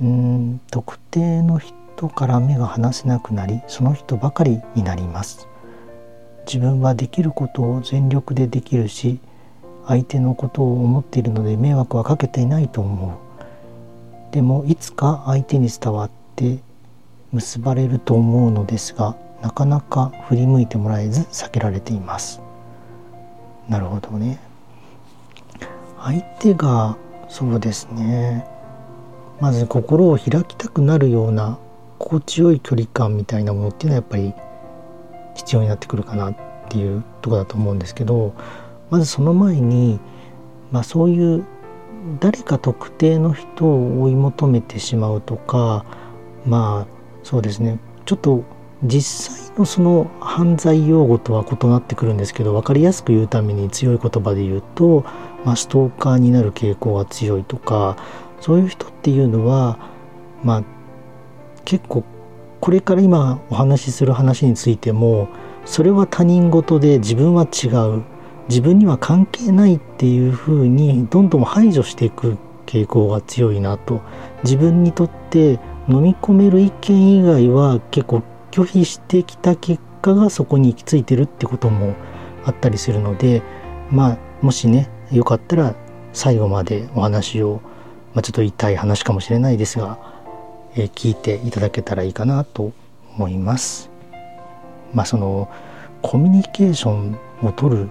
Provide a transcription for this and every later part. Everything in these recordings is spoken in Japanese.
うん特定の人から目が離せなくなりその人ばかりになります。自分はできることを全力でできるし相手のことを思っているので迷惑はかけていないと思う。でもいつか相手に伝わって結ばれると思うのですがなかなか振り向いてもらえず避けられています。なるほどね。相手がそうですね。まず心を開きたくなるような心地よい距離感みたいなものっていうのはやっぱり必要になってくるかなっていうとこだと思うんですけどまずその前に、まあ、そういう誰か特定の人を追い求めてしまうとかまあそうですね。ちょっと実際のその犯罪用語とは異なってくるんですけど分かりやすく言うために強い言葉で言うと、まあ、ストーカーになる傾向が強いとかそういう人っていうのはまあ結構これから今お話しする話についてもそれは他人事で自分は違う自分には関係ないっていうふうにどんどん排除していく傾向が強いなと。自分にとって飲み込める意見以外は結構拒否してきた結果がそこに行き着いてるってこともあったりするのでまあもしねよかったら最後までお話を、まあ、ちょっと痛い話かもしれないですが、えー、聞いていただけたらいいかなと思います。まあそのコミュニケーションを取る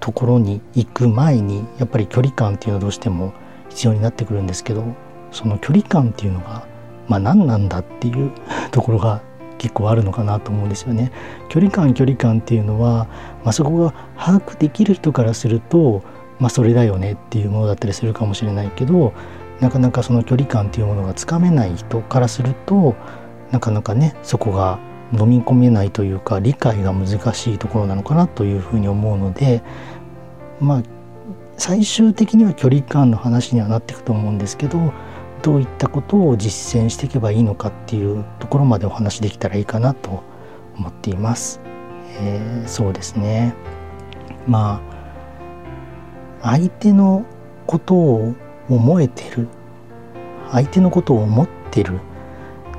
ところに行く前にやっぱり距離感っていうのはどうしても必要になってくるんですけどその距離感っていうのがまあ何なんだっていう ところが結構あるのかなと思うんですよね。距離感距離感っていうのは、まあ、そこが把握できる人からすると、まあ、それだよねっていうものだったりするかもしれないけどなかなかその距離感っていうものがつかめない人からするとなかなかねそこが飲み込めないというか理解が難しいところなのかなというふうに思うのでまあ最終的には距離感の話にはなっていくと思うんですけどどういったことを実践していけばいいのかっていうところまでお話できたらいいかなと思っています。えー、そうですねまあ相手のことを思えてる相手のことを思ってる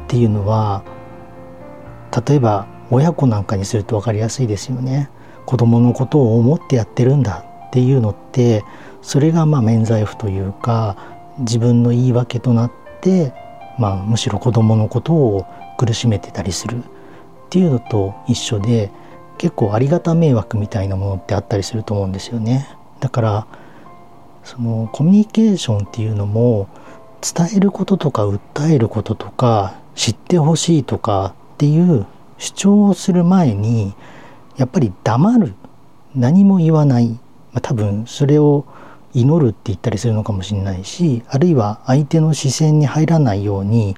っていうのは例えば親子なんかにすると分かりやすいですよね。子供のことを思ってやってるんだっていうのってそれがまあ免罪符というか自分の言い訳となって、まあ、むしろ子供のことを苦しめてたりするっていうのと一緒で結構ありがた迷惑みたいなものってあったりすると思うんですよね。だからそのコミュニケーションっていうのも伝えることとか訴えることとか知ってほしいとかっていう主張をする前にやっぱり黙る。何も言わない、まあ、多分それを祈るって言ったりするのかもしれないしあるいは相手の視線に入らないように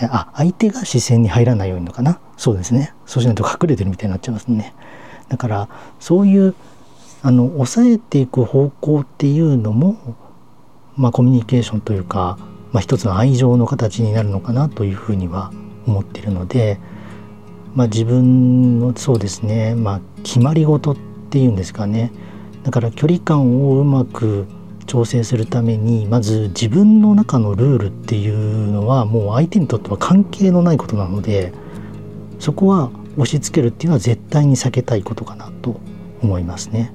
あ相手が視線に入らないようにのかな。そうですね。そうしないと隠れてるみたいになっちゃいますね。だからそういうあの抑えていく方向っていうのもまあコミュニケーションというか、まあ、一つの愛情の形になるのかなというふうには思っているので、まあ、自分のそうですね、まあ、決まり事っていうんですかねだから距離感をうまく調整するためにまず自分の中のルールっていうのはもう相手にとっては関係のないことなのでそこは押し付けるっていうのは絶対に避けたいことかなと思いますね。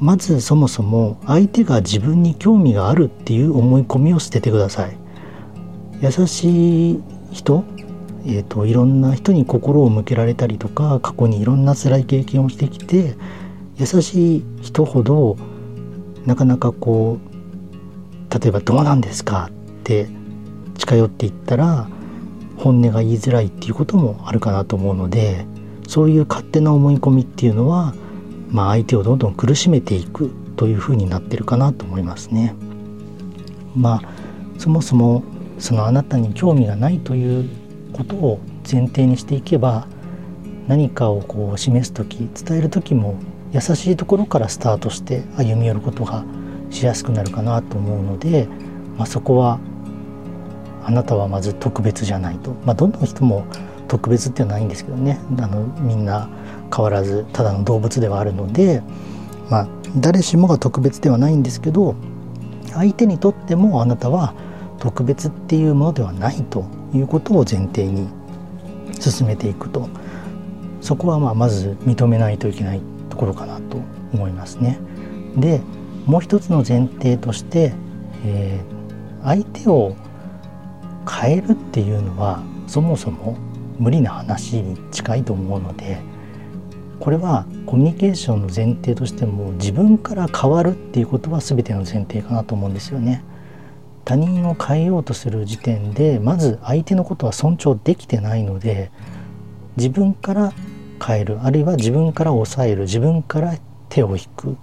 まずそもそも相手が自分に興味があるっていう思い込みを捨ててください。優しい人、えーと、いろんな人に心を向けられたりとか過去にいろんな辛い経験をしてきて優しい人ほどなかなかこう例えば「どうなんですか?」って近寄っていったら本音が言いづらいっていうこともあるかなと思うのでそういう勝手な思い込みっていうのは、まあ、相手をどんどん苦しめていくというふうになってるかなと思いますね。まあそもそもそのあなたに興味がないということを前提にしていけば何かをこう示す時伝える時も優しいところからスタートして歩み寄ることがしやすくなるかなと思うので、まあ、そこはあなたはまず特別じゃないと、まあ、どんな人も特別ってはないんですけどねあのみんな変わらずただの動物ではあるので、まあ、誰しもが特別ではないんですけど相手にとってもあなたは特別っていうものではないということを前提に進めていくとそこはまあまず認めないといけないところかなと思いますね。でもう一つの前提として、えー、相手を変えるっていうのはそもそも無理な話に近いと思うのでこれはコミュニケーションの前提としても自分から変わるっていうことは全ての前提かなと思うんですよね。他人を変えようとする時点でまず相手のことは尊重できてないので自分から変えるあるいは自分から抑える自分から手を引くっ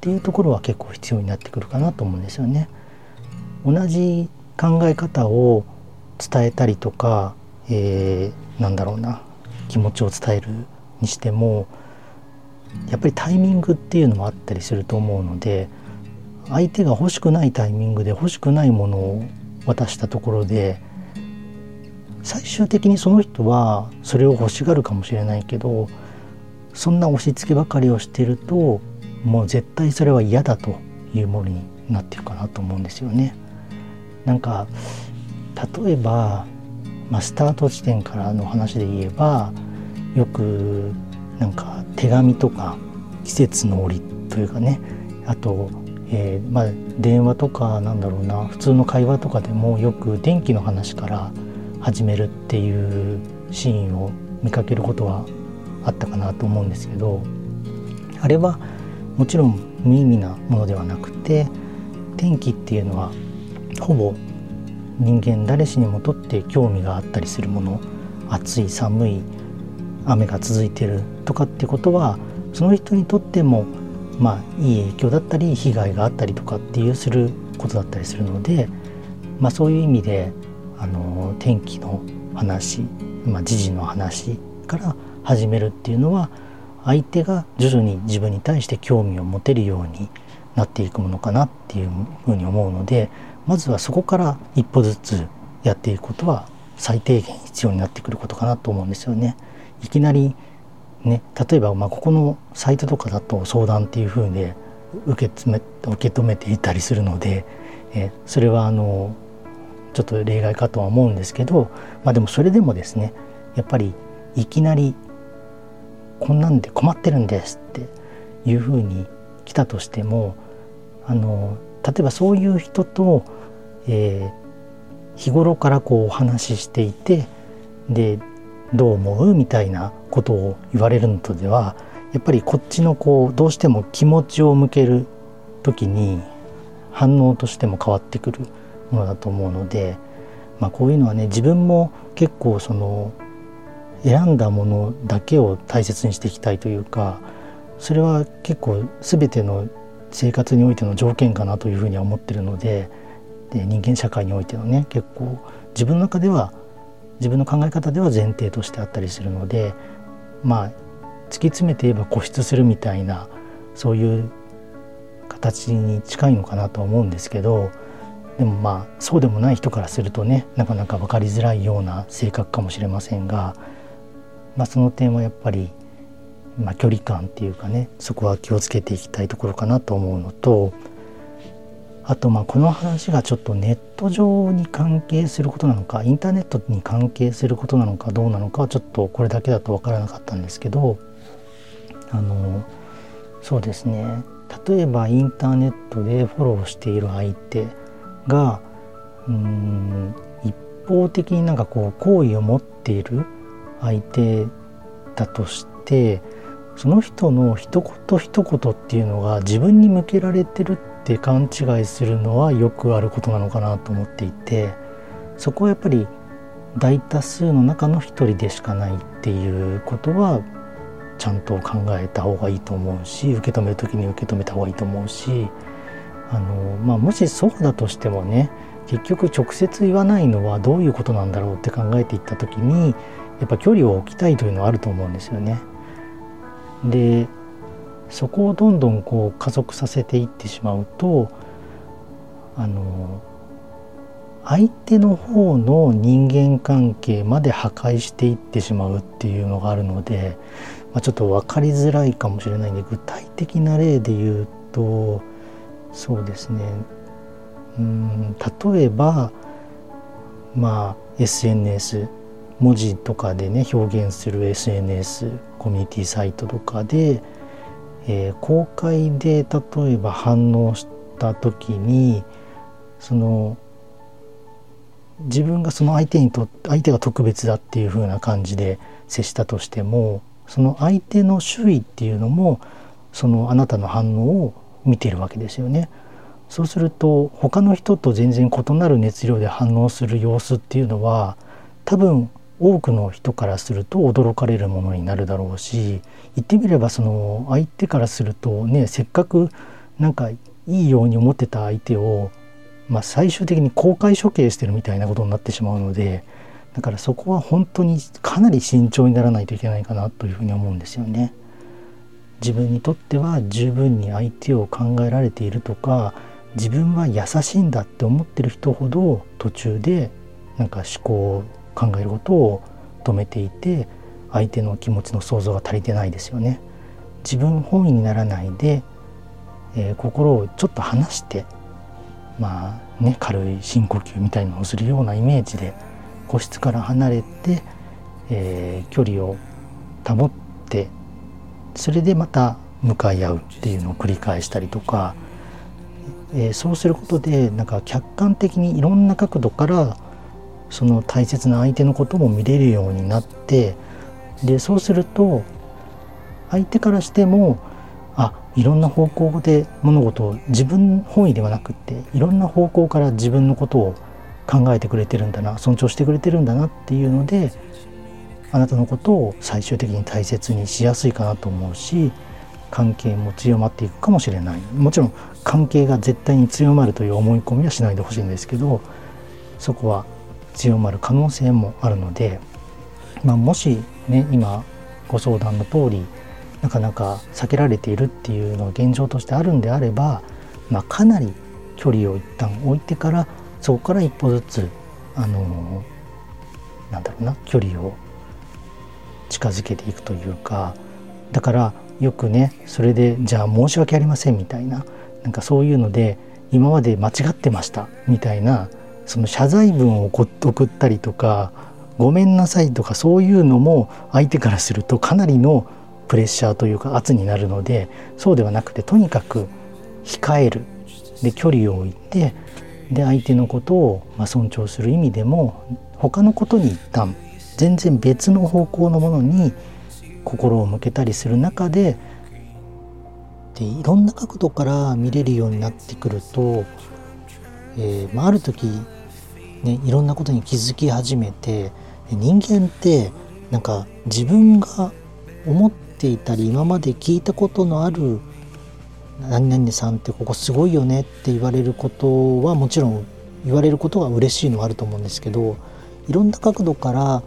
ていうところは結構必要になってくるかなと思うんですよね。同じ考え方を伝えたりとか、えー、なんだろうな気持ちを伝えるにしてもやっぱりタイミングっていうのもあったりすると思うので相手が欲しくないタイミングで欲しくないものを渡したところで最終的にその人はそれを欲しがるかもしれないけどそんな押し付けばかりをしてるともう絶対それは嫌だというものになってるかなと思うんですよね。なんか例えば、まあ、スタート地点からの話で言えばよくなんか手紙とか季節の折というかね。あと、えー、まあ、電話とかなんだろうな。普通の会話とかでもよく電気の話から始めるっていうシーンを見かけることはあったかなと思うんですけどあれはもちろん無意味なものではなくて天気っていうのはほぼ人間誰しにもとって興味があったりするもの。暑い寒い雨が続いてるとかってことはその人にとってもまあいい影響だったり被害があったりとかっていうすることだったりするので、まあ、そういう意味であの天気の話、まあ、時事の話から始めるっていうのは相手が徐々に自分に対して興味を持てるようになっていくものかなっていうふうに思うのでまずはそこから一歩ずつやっていくことは最低限必要になってくることかなと思うんですよね。いきなりね例えばまあここのサイトとかだと相談っていうふうで受け止め受け止めていたりするので、えそれはあのちょっと例外かとは思うんですけどまあでもそれでもですねやっぱりいきなり「こんなんで困ってるんです」っていうふうに来たとしてもあの例えばそういう人と、えー、日頃からこうお話ししていてでどう思う？みたいなことを言われるのとではやっぱりこっちのこうどうしても気持ちを向ける時に反応としても変わってくるものだと思うので、まあ、こういうのはね自分も結構その選んだものだけを大切にしていきたいというかそれは結構全ての生活においての条件かなというふうには思ってるのでで人間社会においてのね結構自分の中では自分の考え方では前提としてあったりするのでまあ突き詰めて言えば固執するみたいなそういう形に近いのかなと思うんですけどでもまあそうでもない人からするとねなかなか分かりづらいような性格かもしれませんが、まあ、その点はやっぱりまあ、距離感っていうかねそこは気をつけていきたいところかなと思うのとあとまあこの話がちょっとネット上に関係することなのかインターネットに関係することなのかどうなのかはちょっとこれだけだと分からなかったんですけどあのそうですね。例えばインターネットでフォローしている相手がうん一方的になんかこう好意を持っている相手だとしてその人の一言一言っていうのが自分に向けられてるって勘違いするのはよくあることなのかなと思っていてそこはやっぱり大多数の中の一人でしかないっていうことはちゃんと考えた方がいいと思うし受け止める時に受け止めた方がいいと思うしあの、まあ、もしそうだとしてもね結局直接言わないのはどういうことなんだろうって考えていった時にやっぱ距離を置きたいというのはあると思うんですよね。でそこをどんどんこう加速させていってしまうとあの相手の方の人間関係まで破壊していってしまうっていうのがあるので、まあ、ちょっと分かりづらいかもしれないんで具体的な例で言うとそうですね。うん例えばまあ SNS 文字とかでね表現する SNS コミュニティサイトとかで、えー、公開で例えば反応した時にその自分がその相手にと相手が特別だっていう風な感じで接したとしてもその相手の周囲っていうのもそのあなたの反応を見てるわけですよね。そうすると他の人と全然異なる熱量で反応する様子っていうのは多分多くの人からすると驚かれるものになるだろうし言ってみればその相手からするとねせっかくなんかいいように思ってた相手をまあ、最終的に公開処刑してるみたいなことになってしまうのでだからそこは本当にかなり慎重にならないといけないかなというふうに思うんですよね。自分にとっては十分に相手を考えられているとか自分は優しいんだって思ってる人ほど途中でなんか思考を考えることを止めていて相手の気持ちの想像が足りてないですよね。自分本位にならないで、えー、心をちょっと離してまあね軽い深呼吸みたいのをするようなイメージで個室から離れて、えー、距離を保ってそれでまた向かい合うっていうのを繰り返したりとか、えー、そうすることでなんか客観的にいろんな角度からその大切な相手のことも見れるようになってでそうすると相手からしてもあいろんな方向で物事を自分本位ではなくっていろんな方向から自分のことを考えてくれてるんだな尊重してくれてるんだなっていうのであなたのことを最終的に大切にしやすいかなと思うし関係も強まっていくかもしれない。もちろん関係が絶対に強まるという思い込みはしないでほしいんですけどそこは強まる可能性もあるので、まあ、もしね今ご相談の通りなかなか避けられているっていうのが現状としてあるんであれば、まあ、かなり距離を一旦置いてからそこから一歩ずつあのなんだろうな距離を近づけていくというかだからよくねそれでじゃあ申し訳ありませんみたいななんかそういうので今まで間違ってましたみたいなその謝罪文を送ったりとかごめんなさいとかそういうのも相手からするとかなりのプレッシャーというか圧になるのでそうではなくてとにかく控える。で距離を置いてで相手のことをま尊重する意味でも他のことに一旦全然別の方向のものに心を向けたりする中ででいろんな角度から見れるようになってくると、えーまあ、ある時、ね、いろんなことに気づき始めて人間ってなんか自分が思っていたり今まで聞いたことのある何々さんってここすごいよねって言われることはもちろん言われることが嬉しいのはあると思うんですけどいろんな角度から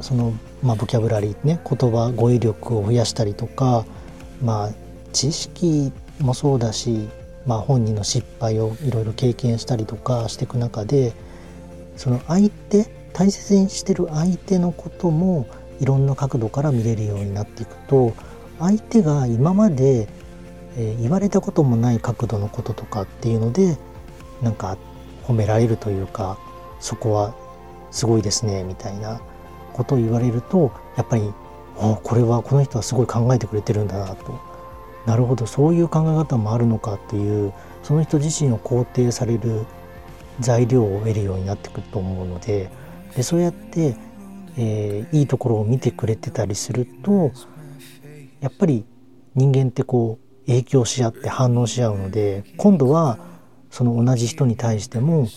その、まあ、ボキャブラリーね言葉語彙力を増やしたりとかまあ知識もそうだし、まあ、本人の失敗をいろいろ経験したりとかしていく中でその相手大切にしてる相手のこともいろんな角度から見れるようになっていくと相手が今まで、えー、言われたこともない角度のこととかっていうのでなんか褒められるというかそこはすごいですねみたいなことを言われるとやっぱりおこれはこの人はすごい考えてくれてるんだなとなるほど。そういう考え方もあるのかっていうその人自身を肯定される材料を得るようになってくると思うのででそうやってえー、いいところを見てくれてたりするとやっぱり人間ってこう影響し合って反応し合うので今度はその同じ人に対しても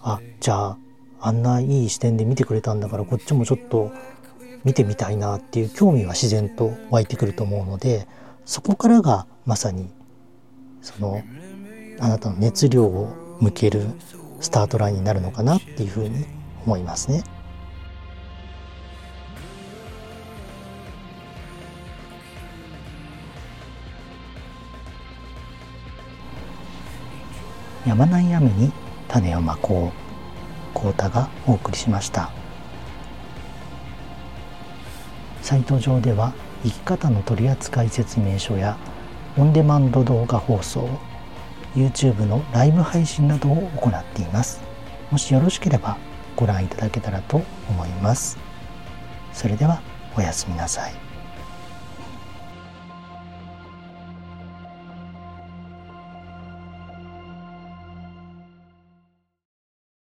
あじゃああんないい視点で見てくれたんだからこっちもちょっと見てみたいなっていう興味は自然と湧いてくると思うのでそこからがまさにそのあなたの熱量を向けるスタートラインになるのかなっていうふうに思いますね。やまない雨に種をまこうコータがお送りしましたサイト上では生き方の取扱説明書やオンデマンド動画放送 YouTube のライブ配信などを行っています。もしよろしければご覧いただけたらと思います。それではおやすみなさい。